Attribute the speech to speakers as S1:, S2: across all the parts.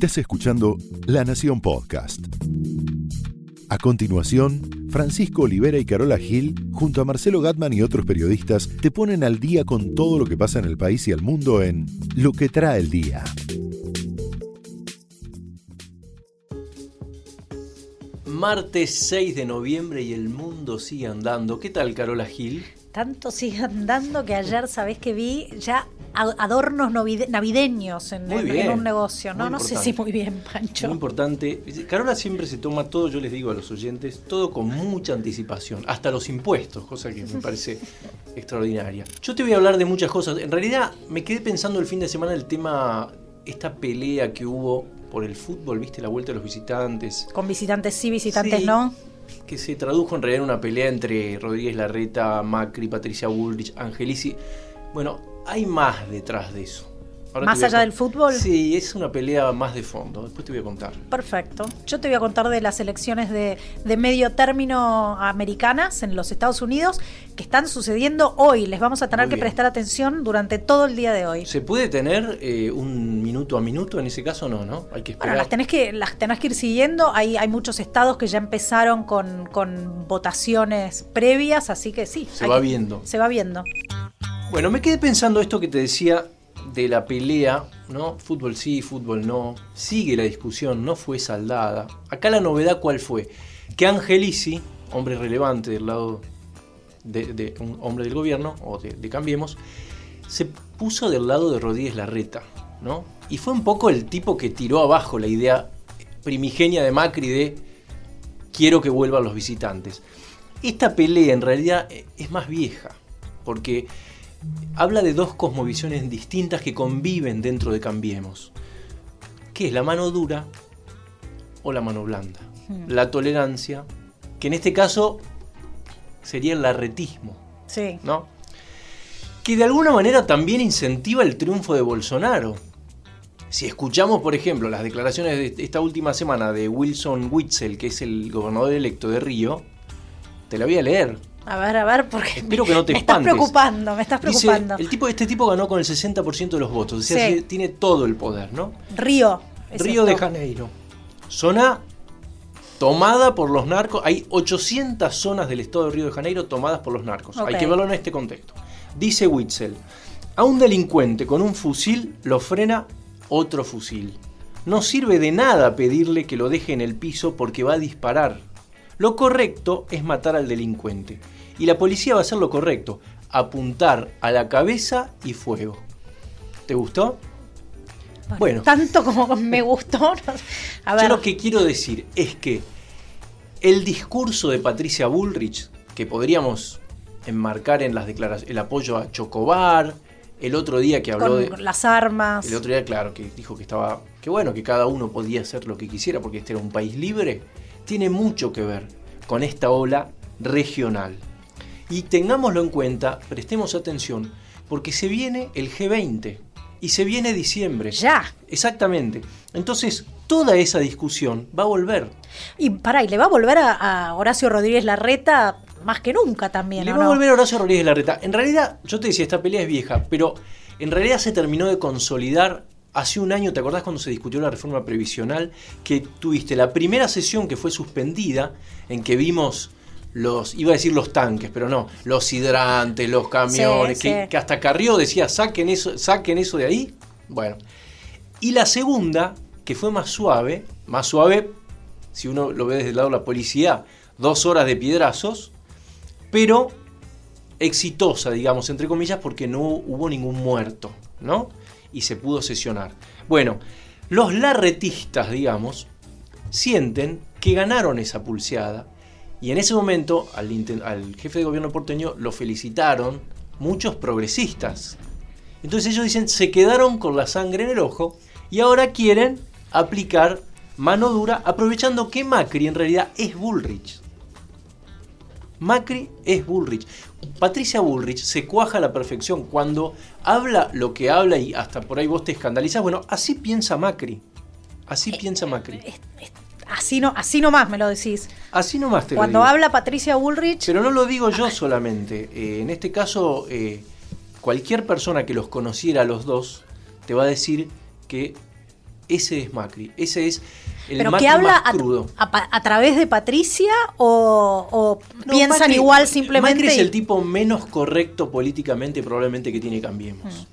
S1: Estás escuchando La Nación Podcast. A continuación, Francisco Olivera y Carola Gil, junto a Marcelo Gatman y otros periodistas, te ponen al día con todo lo que pasa en el país y el mundo en Lo que trae el día.
S2: Martes 6 de noviembre y el mundo sigue andando. ¿Qué tal, Carola Gil?
S3: Tanto sigue andando que ayer, sabés que vi ya adornos navideños en, un negocio, ¿no? No sé si muy bien, Pancho.
S2: Muy importante. Carola siempre se toma todo, yo les digo a los oyentes, todo con mucha anticipación, hasta los impuestos, cosa que me parece extraordinaria. Yo te voy a hablar de muchas cosas. En realidad, me quedé pensando el fin de semana el tema, esta pelea que hubo por el fútbol, ¿viste? La vuelta de los visitantes.
S3: Con visitantes sí, visitantes no.
S2: Que se tradujo en realidad en una pelea entre Rodríguez Larreta, Macri, Patricia Bullrich, Angelici. Bueno, hay más detrás de eso.
S3: ¿Más allá del fútbol?
S2: Sí, es una pelea más de fondo. Después te voy a contar.
S3: Perfecto. Yo te voy a contar de las elecciones de, medio término americanas en los Estados Unidos que están sucediendo hoy. Les vamos a tener que prestar atención durante todo el día de hoy.
S2: ¿Se puede tener eh, un minuto a minuto? En ese caso no, ¿no?
S3: Hay que esperar. Bueno, las tenés que, las tenés que ir siguiendo. Hay, hay muchos estados que ya empezaron con, con votaciones previas, así que sí.
S2: Se va viendo.
S3: Se va viendo.
S2: Bueno, me quedé pensando esto que te decía de la pelea, ¿no? Fútbol sí, fútbol no. Sigue la discusión, no fue saldada. Acá la novedad, ¿cuál fue? Que Angelici, hombre relevante del lado de, un hombre del gobierno, o de, Cambiemos, se puso del lado de Rodríguez Larreta, ¿no? Y fue un poco el tipo que tiró abajo la idea primigenia de Macri de quiero que vuelvan los visitantes. Esta pelea en realidad es más vieja, porque habla de dos cosmovisiones distintas que conviven dentro de Cambiemos. ¿Qué es la mano dura o la mano blanda? Hmm. La tolerancia, que en este caso sería el larretismo.
S3: Sí.
S2: ¿No? Que de alguna manera también incentiva el triunfo de Bolsonaro. Si escuchamos, por ejemplo, las declaraciones de esta última semana de Wilson Witzel, que es el gobernador electo de Río, te la voy a leer.
S3: A ver, a ver, porque
S2: Espero que no te
S3: me estás preocupando, me estás preocupando.
S2: el tipo, este tipo ganó con el 60% de los votos, tiene todo el poder, ¿no?
S3: Río.
S2: Río de Janeiro. Zona tomada por los narcos. Hay 800 zonas del estado de Río de Janeiro tomadas por los narcos. Hay que verlo en este contexto. Dice Witzel, a un delincuente con un fusil lo frena otro fusil. No sirve de nada pedirle que lo deje en el piso porque va a disparar. Lo correcto es matar al delincuente. Y la policía va a hacer lo correcto, apuntar a la cabeza y fuego. ¿Te gustó?
S3: Bueno. Tanto como me gustó.
S2: A ver. Yo lo que quiero decir es que el discurso de Patricia Bullrich, que podríamos enmarcar en las declaraciones, el apoyo a Chocobar, el otro día que habló
S3: de las armas.
S2: El otro día, claro, que dijo que estaba, que bueno, que cada uno podía hacer lo que quisiera porque este era un país libre, tiene mucho que ver con esta ola regional. Y tengámoslo en cuenta, prestemos atención, porque se viene el G20 y se viene diciembre.
S3: Ya.
S2: Exactamente. Entonces, toda esa discusión va a volver.
S3: Y para, y le va a volver a, Horacio Rodríguez Larreta más que nunca también.
S2: Le va a volver a Horacio Rodríguez Larreta. En realidad, yo te decía, esta pelea es vieja, pero en realidad se terminó de consolidar hace un año, ¿te acordás cuando se discutió la reforma previsional? Que tuviste la primera sesión que fue suspendida, en que vimos los, iba a decir los tanques, pero no, los hidrantes, los camiones, que, hasta Carrió decía, saquen eso, saquen eso de ahí. Bueno. Y la segunda, que fue más suave, más suave, si uno lo ve desde el lado de la policía, dos horas de piedrazos, pero exitosa, digamos, entre comillas, porque no hubo ningún muerto, ¿no? Y se pudo sesionar. Bueno, los larretistas, digamos, sienten que ganaron esa pulseada y en ese momento al, jefe de gobierno porteño lo felicitaron muchos progresistas. Entonces ellos dicen, se quedaron con la sangre en el ojo y ahora quieren aplicar mano dura aprovechando que Macri en realidad es Bullrich. Macri es Bullrich. Patricia Bullrich se cuaja a la perfección cuando habla lo que habla y hasta por ahí vos te escandalizas. Bueno, así piensa Macri. Así piensa Macri.
S3: Así, no, así nomás me lo decís.
S2: Así nomás te
S3: Cuando habla Patricia Bullrich.
S2: Pero no lo digo yo solamente. Eh, en este caso, eh, cualquier persona que los conociera a los dos te va a decir que Ese es Macri, ese es el
S3: ¿Pero
S2: Macri
S3: que habla
S2: más
S3: a,
S2: crudo.
S3: a- a través de Patricia o, o
S2: No,
S3: piensan
S2: Macri-
S3: igual simplemente?
S2: Macri es el tipo menos correcto políticamente probablemente que tiene Cambiemos.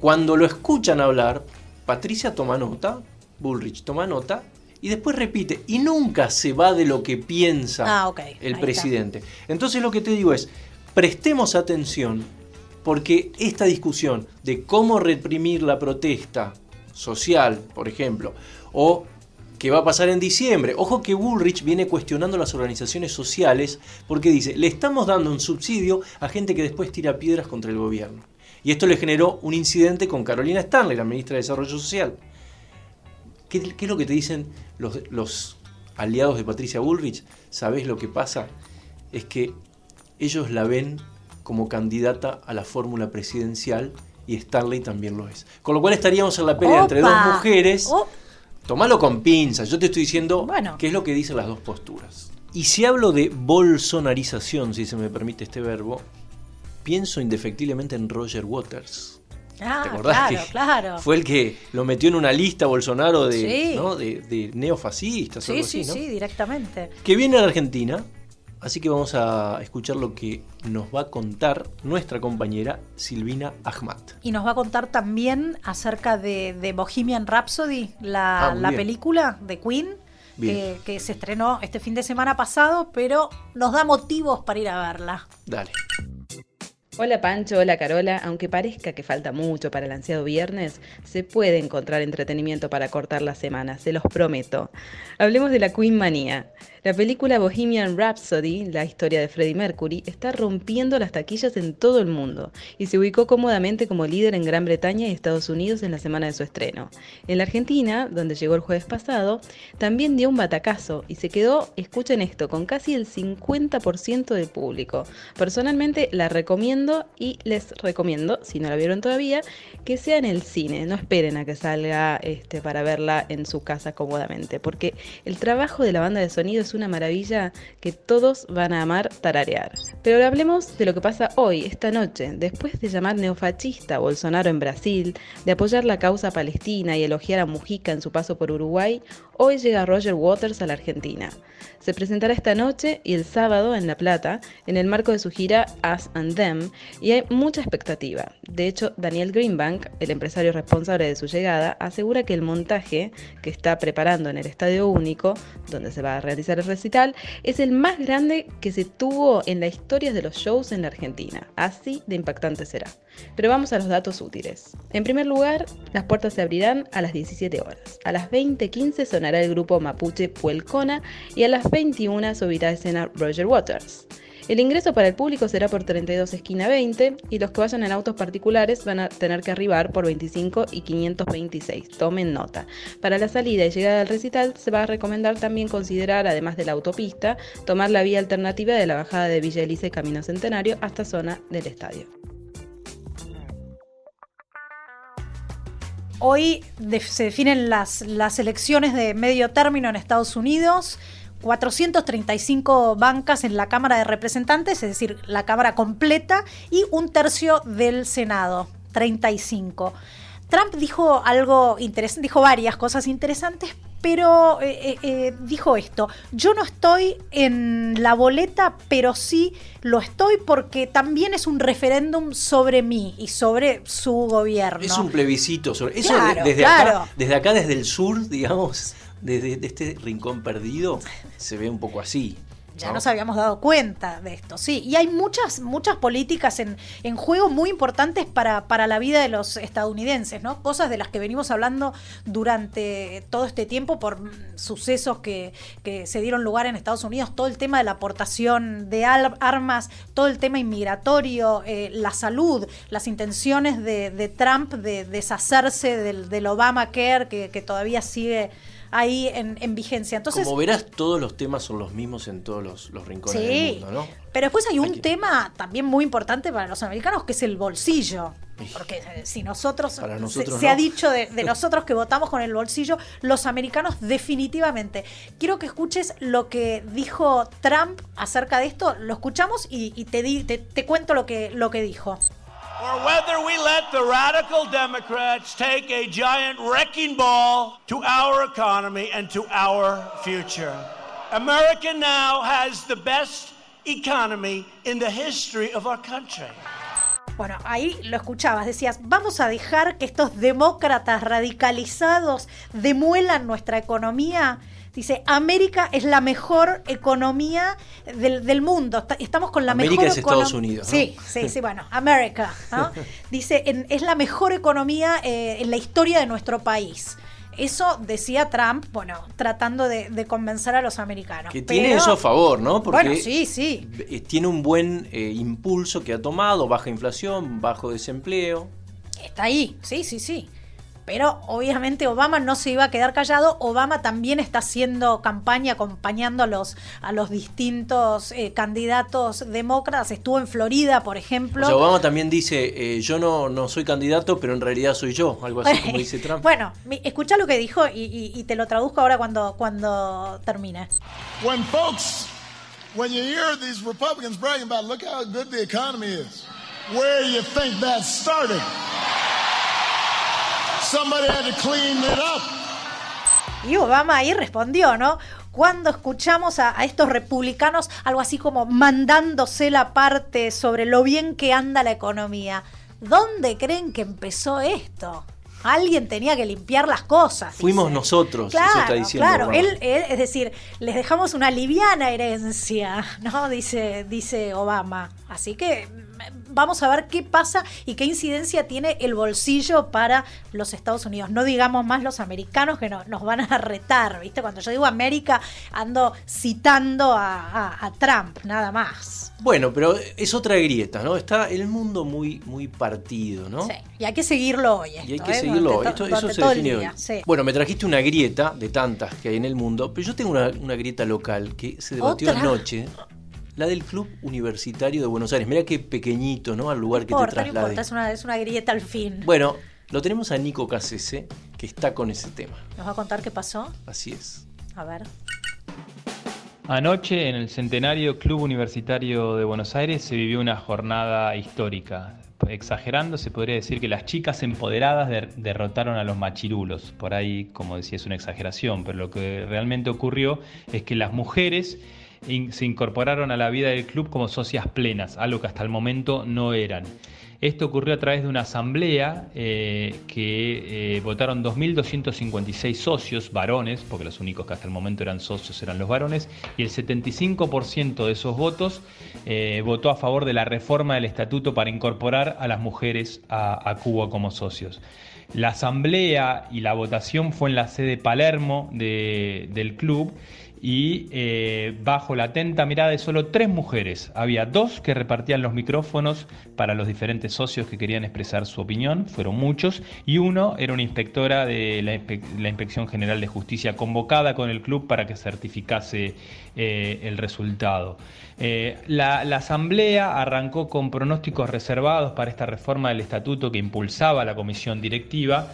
S2: Cuando lo escuchan hablar, Patricia toma nota, Bullrich toma nota y después repite y nunca se va de lo que piensa
S3: Ah,
S2: el
S3: ahí
S2: presidente. Entonces lo que te digo es, prestemos atención porque esta discusión de cómo reprimir la protesta social, por ejemplo, o que va a pasar en diciembre. Ojo que Bullrich viene cuestionando las organizaciones sociales porque dice, le estamos dando un subsidio a gente que después tira piedras contra el gobierno. Y esto le generó un incidente con Carolina Stanley, la ministra de Desarrollo Social. ¿Qué, es lo que te dicen los, los aliados de Patricia Bullrich? ¿Sabés lo que pasa? Es que ellos la ven como candidata a la fórmula presidencial y Stanley también lo es. Con lo cual estaríamos en la pelea entre dos mujeres.
S3: Oh,
S2: Tomalo con pinzas, yo te estoy diciendo
S3: Bueno.
S2: qué es lo que dicen las dos posturas. Y si hablo de bolsonarización, si se me permite este verbo, pienso indefectiblemente en Roger Waters.
S3: ah,
S2: ¿Te acordás
S3: claro,
S2: que
S3: claro.
S2: fue el que lo metió en una lista Bolsonaro de,
S3: Sí.
S2: ¿no? de, de neofascistas
S3: Sí,
S2: algo
S3: sí,
S2: así, ¿no?
S3: sí, directamente.
S2: Que viene a la Argentina, así que vamos a escuchar lo que nos va a contar nuestra compañera Silvina Ahmad.
S3: Y nos va a contar también acerca de, de Bohemian Rhapsody, la,
S2: Ah,
S3: la película de Queen, que, que se estrenó este fin de semana pasado, pero nos da motivos para ir a verla.
S2: Dale.
S4: Hola Pancho, hola Carola. Aunque parezca que falta mucho para el ansiado viernes, se puede encontrar entretenimiento para cortar la semana, se los prometo. Hablemos de la Queen Manía. La película Bohemian Rhapsody, la historia de Freddie Mercury, está rompiendo las taquillas en todo el mundo y se ubicó cómodamente como líder en Gran Bretaña y Estados Unidos en la semana de su estreno. En la Argentina, donde llegó el jueves pasado, también dio un batacazo y se quedó, escuchen esto, con casi el 50% del público. Personalmente la recomiendo y les recomiendo, si no la vieron todavía, que sea en el cine. No esperen a que salga este, para verla en su casa cómodamente, porque el trabajo de la banda de sonido es una maravilla que todos van a amar tararear. Pero hablemos de lo que pasa hoy, esta noche, después de llamar neofascista a Bolsonaro en Brasil, de apoyar la causa palestina y elogiar a Mujica en su paso por Uruguay, hoy llega Roger Waters a la Argentina. Se presentará esta noche y el sábado en La Plata, en el marco de su gira Us and Them, y hay mucha expectativa. De hecho, Daniel Greenbank, el empresario responsable de su llegada, asegura que el montaje que está preparando en el Estadio Único, donde se va a realizar el recital, es el más grande que se tuvo en la historia de los shows en la Argentina. Así de impactante será. Pero vamos a los datos útiles. En primer lugar, las puertas se abrirán a las 17 horas. A las 20.15 sonará el grupo mapuche Puelcona y a las 21 subirá a escena Roger Waters. El ingreso para el público será por 32 esquina 20 y los que vayan en autos particulares van a tener que arribar por 25 y 526. Tomen nota. Para la salida y llegada al recital se va a recomendar también considerar, además de la autopista, tomar la vía alternativa de la bajada de Villa Elisa y Camino Centenario hasta zona del estadio.
S3: Hoy se definen las, las elecciones de medio término en Estados Unidos. 435 bancas en la Cámara de Representantes, es decir, la Cámara completa, y un tercio del Senado, 35. Trump dijo algo interesante, dijo varias cosas interesantes, pero eh, eh, eh, dijo esto, yo no estoy en la boleta, pero sí lo estoy porque también es un referéndum sobre mí y sobre su gobierno.
S2: Es un plebiscito sobre. Eso
S3: Claro,
S2: desde,
S3: claro.
S2: acá, desde acá, desde el sur, digamos, desde de este rincón perdido, se ve un poco así.
S3: Ya
S2: ¿no?
S3: nos habíamos dado cuenta de esto, sí. Y hay muchas, muchas políticas en, en juego muy importantes para, para la vida de los estadounidenses, ¿no? Cosas de las que venimos hablando durante todo este tiempo por sucesos que, que se dieron lugar en Estados Unidos, todo el tema de la aportación de armas, todo el tema inmigratorio, eh, la salud, las intenciones de, de Trump de deshacerse del, del Obamacare que, que todavía sigue ahí en, en vigencia. Entonces,
S2: Como verás, todos los temas son los mismos en todos los, los rincones del mundo, ¿no?
S3: Pero después hay un tema también muy importante para los americanos que es el bolsillo. Porque eh, si nosotros, se-
S2: nosotros
S3: se,
S2: no.
S3: ha dicho de, de nosotros que votamos con el bolsillo, los americanos definitivamente. Quiero que escuches lo que dijo Trump acerca de esto, lo escuchamos y, y te, di- te, te cuento lo que, lo que dijo.
S5: Or whether we let the radical Democrats take a giant wrecking ball to our economy and to our future. America now has the best economy in the history of our country.
S3: Bueno, ahí lo escuchabas, decías, vamos a dejar que estos demócratas radicalizados demuelan nuestra economía. Dice, América es la mejor economía del, del mundo. Estamos con la
S2: América
S3: mejor
S2: es Estados Unidos, ¿no?
S3: Sí, sí, sí, bueno, América. ¿no? Dice, en- es la mejor economía eh, en la historia de nuestro país. Eso decía Trump, bueno, tratando de, de convencer a los americanos.
S2: Que tiene eso a favor, ¿no? Porque
S3: Bueno, sí, sí.
S2: eh, tiene un buen eh, impulso que ha tomado, baja inflación, bajo desempleo.
S3: Está ahí, sí, sí, sí. Pero obviamente Obama no se iba a quedar callado. Obama también está haciendo campaña acompañando a los, a los distintos eh, candidatos demócratas. Estuvo en Florida, por ejemplo.
S2: O sea, Obama también dice, eh, yo no, no soy candidato, pero en realidad soy yo, algo así como dice Trump.
S3: Bueno, escucha lo que dijo y, y- y te lo traduzco ahora cuando, cuando termine.
S6: When folks, when you hear these Republicans bragging about, look how good the economy is, where you think that started? Somebody had to clean it up.
S3: Y Obama ahí respondió, ¿no? Cuando escuchamos a, a estos republicanos algo así como mandándose la parte sobre lo bien que anda la economía, ¿dónde creen que empezó esto? Alguien tenía que limpiar las cosas.
S2: Fuimos
S3: dice.
S2: nosotros, eso
S3: Claro,
S2: está diciendo
S3: claro. Él, él- es decir, les dejamos una liviana herencia, ¿no? Dice, dice Obama. Así que vamos a ver qué pasa y qué incidencia tiene el bolsillo para los Estados Unidos. No digamos más los americanos que no- nos van a retar, ¿viste? Cuando yo digo América, ando citando a, a- a Trump, nada más.
S2: Bueno, pero es otra grieta, ¿no? Está el mundo muy, muy partido, ¿no?
S3: Sí, y hay que seguirlo hoy.
S2: Y hay que
S3: ¿eh?
S2: seguirlo hoy. Esto, eso se define hoy.
S3: sí.
S2: Bueno, me trajiste una grieta de tantas que hay en el mundo, pero yo tengo una, una grieta local que se debatió
S3: ¿Otra?
S2: anoche. La del Club Universitario de Buenos Aires. Mira qué pequeñito, ¿no? Al lugar
S3: No
S2: que
S3: importa,
S2: te
S3: no
S2: traslade.
S3: importa, es una, es una grieta al fin.
S2: Bueno, lo tenemos a Nico Casese, que está con ese tema.
S3: ¿Nos va a contar qué pasó?
S2: Así es.
S3: A ver.
S7: Anoche en el Centenario Club Universitario de Buenos Aires se vivió una jornada histórica. Exagerando, se podría decir que las chicas empoderadas der- derrotaron a los machirulos. Por ahí, como decía, es una exageración, pero lo que realmente ocurrió es que las mujeres se incorporaron a la vida del club como socias plenas, algo que hasta el momento no eran. Esto ocurrió a través de una asamblea eh, que eh, votaron 2.256 socios, varones, porque los únicos que hasta el momento eran socios eran los varones, y el 75% de esos votos eh, votó a favor de la reforma del estatuto para incorporar a las mujeres a, Cuba como socios. La asamblea y la votación fue en la sede Palermo de- del club y eh, bajo la atenta mirada de solo tres mujeres. Había dos que repartían los micrófonos para los diferentes socios que querían expresar su opinión, fueron muchos, y uno era una inspectora de la, Inspe- la Inspección General de Justicia convocada con el club para que certificase eh, el resultado. Eh, la asamblea arrancó con pronósticos reservados para esta reforma del estatuto que impulsaba la comisión directiva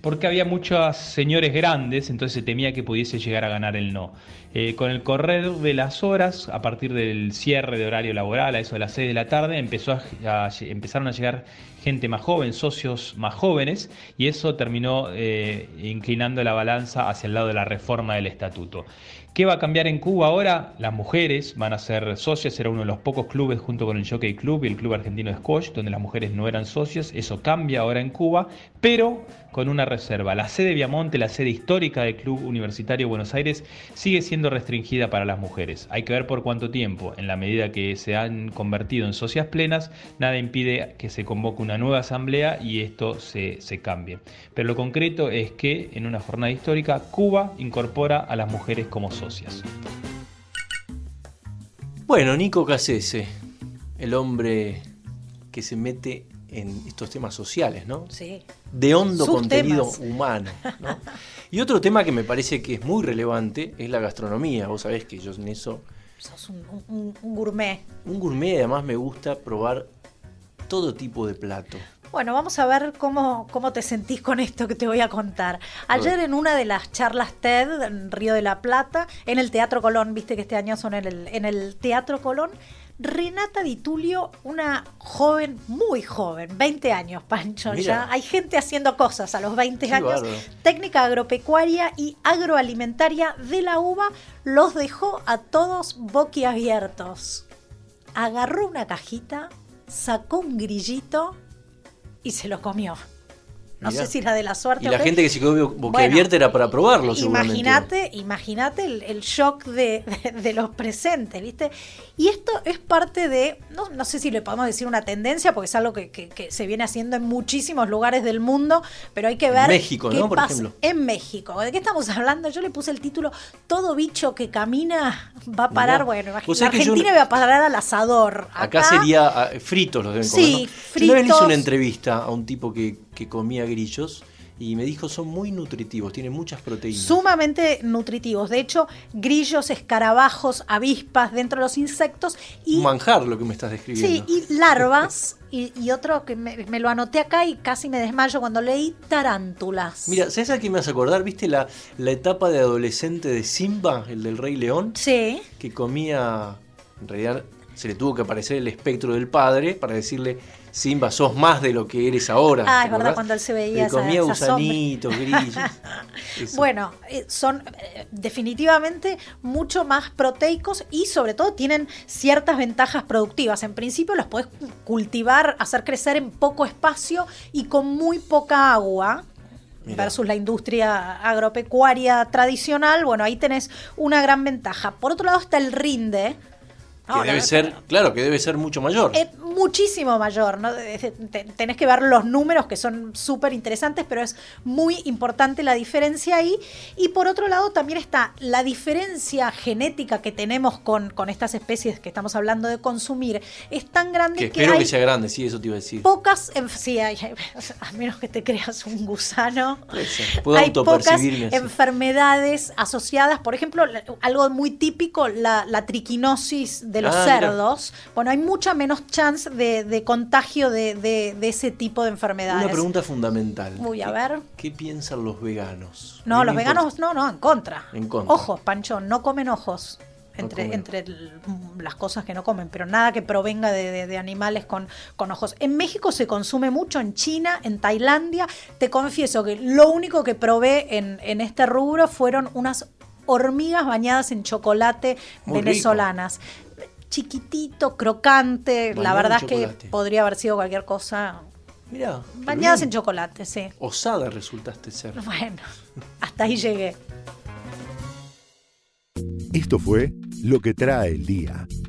S7: porque había muchos señores grandes, entonces se temía que pudiese llegar a ganar el no. Eh, con el correr de las horas, a partir del cierre de horario laboral, a eso de las 6 de la tarde, empezó a- empezaron a llegar gente más joven, socios más jóvenes, y eso terminó eh, inclinando la balanza hacia el lado de la reforma del estatuto. ¿Qué va a cambiar en Cuba ahora? Las mujeres van a ser socias, era uno de los pocos clubes junto con el Jockey Club y el Club Argentino de donde las mujeres no eran socias. Eso cambia ahora en Cuba, pero con una reserva. La sede Viamonte, la sede histórica del Club Universitario Buenos Aires, sigue siendo restringida para las mujeres. Hay que ver por cuánto tiempo. En la medida que se han convertido en socias plenas, nada impide que se convoque una nueva asamblea y esto se, se cambie. Pero lo concreto es que en una jornada histórica, Cuba incorpora a las mujeres como socias.
S2: Bueno, Nico Casese, el hombre que se mete en estos temas sociales, ¿no?
S3: Sí.
S2: De hondo
S3: Sus
S2: contenido
S3: temas.
S2: humano. ¿no? Y otro tema que me parece que es muy relevante es la gastronomía. Vos sabés que yo en eso,
S3: Sos un, un- un gourmet.
S2: un gourmet además me gusta probar todo tipo de plato.
S3: Bueno, vamos a ver cómo, cómo te sentís con esto que te voy a contar. Ayer en una de las charlas TED en Río de la Plata, en el Teatro Colón, viste que este año son en el, en el Teatro Colón, Renata Di Tulio, una joven, muy joven, 20 años, Pancho.
S2: Mira.
S3: Ya hay gente haciendo cosas a los 20
S2: Qué
S3: años. Técnica agropecuaria y agroalimentaria de la uva los dejó a todos boquiabiertos. Agarró una cajita, sacó un grillito y se lo comió. No
S2: Mirá.
S3: sé si era de la suerte
S2: Y
S3: o
S2: la
S3: qué.
S2: gente que se quedó boquiabierta era para probarlo.
S3: Imagínate, imagínate el, el shock de, de- de los presentes, ¿viste? Y esto es parte de, no, no sé si le podemos decir una tendencia, porque es algo que, que- que se viene haciendo en muchísimos lugares del mundo, pero hay que
S2: En
S3: ver.
S2: México,
S3: qué
S2: ¿no? Por
S3: pasa
S2: ejemplo.
S3: En México. ¿De qué estamos hablando? Yo le puse el título Todo bicho que camina va a parar.
S2: Mirá.
S3: Bueno, imagínate.
S2: yo-
S3: Argentina va a parar al asador.
S2: Acá, sería ah, fritos los deben comer.
S3: Sí,
S2: ¿no? Yo una vez le hice
S3: fritos.
S2: una entrevista a un tipo que, que comía grillos y me dijo son muy nutritivos, tienen muchas proteínas.
S3: Sumamente nutritivos. De hecho, grillos, escarabajos, avispas dentro de los insectos y
S2: manjar lo que me estás
S3: Sí,
S2: describiendo.
S3: y larvas, y, y otro que me, me lo anoté acá y casi me desmayo cuando leí tarántulas.
S2: Mira, ¿sabes a qué me hace acordar? ¿Viste la, la etapa de adolescente de Simba, el del Rey León?
S3: Sí,
S2: Que comía, en realidad se le tuvo que aparecer el espectro del padre para decirle, Simba, sos más de lo que eres ahora.
S3: Ah,
S2: ¿te
S3: es verdad, cuando él se veía esa-
S2: comía gusanitos, grillos.
S3: Bueno, eh, son eh, definitivamente mucho más proteicos y sobre todo tienen ciertas ventajas productivas. En principio los podés cultivar, hacer crecer en poco espacio y con muy poca agua. Versus la industria agropecuaria tradicional, bueno, ahí tenés una gran ventaja. Por otro lado está el rinde.
S2: Que
S3: No,
S2: debe ser, claro, que debe ser mucho mayor.
S3: Es muchísimo mayor, ¿no? Tenés que ver los números que son súper interesantes, pero es muy importante la diferencia ahí. Y por otro lado también está la diferencia genética que tenemos con, con estas especies que estamos hablando de consumir. Es tan grande
S2: que
S3: que,
S2: espero
S3: hay
S2: que sea grande, sí, eso te iba a decir.
S3: pocas, enf- sí, hay- a menos que te creas un gusano.
S2: Ser, puedo
S3: hay pocas enfermedades asociadas, por ejemplo, algo muy típico, la, la triquinosis de los
S2: Ah, mira.
S3: cerdos. Bueno, hay mucha menos chance de, de contagio de, de- de ese tipo de enfermedades.
S2: Una pregunta fundamental.
S3: Uy, a
S2: ¿Qué-
S3: ver.
S2: ¿Qué piensan los veganos?
S3: No, los veganos, no, no, en contra.
S2: En contra.
S3: Ojos, Pancho, no comen ojos. Entre, entre el- las cosas que no comen, pero nada que provenga de, de- de animales con, con ojos. En México se consume mucho, en China, en Tailandia. Te confieso que lo único que probé en, en este rubro fueron unas hormigas bañadas en chocolate
S2: Muy rico.
S3: Chiquitito, crocante, la
S2: Bañado
S3: verdad es que podría haber sido cualquier cosa.
S2: Mirá.
S3: Bañadas en chocolate, sí.
S2: Osada resultaste ser.
S3: Bueno, hasta ahí llegué.
S1: Esto fue Lo que trae el día,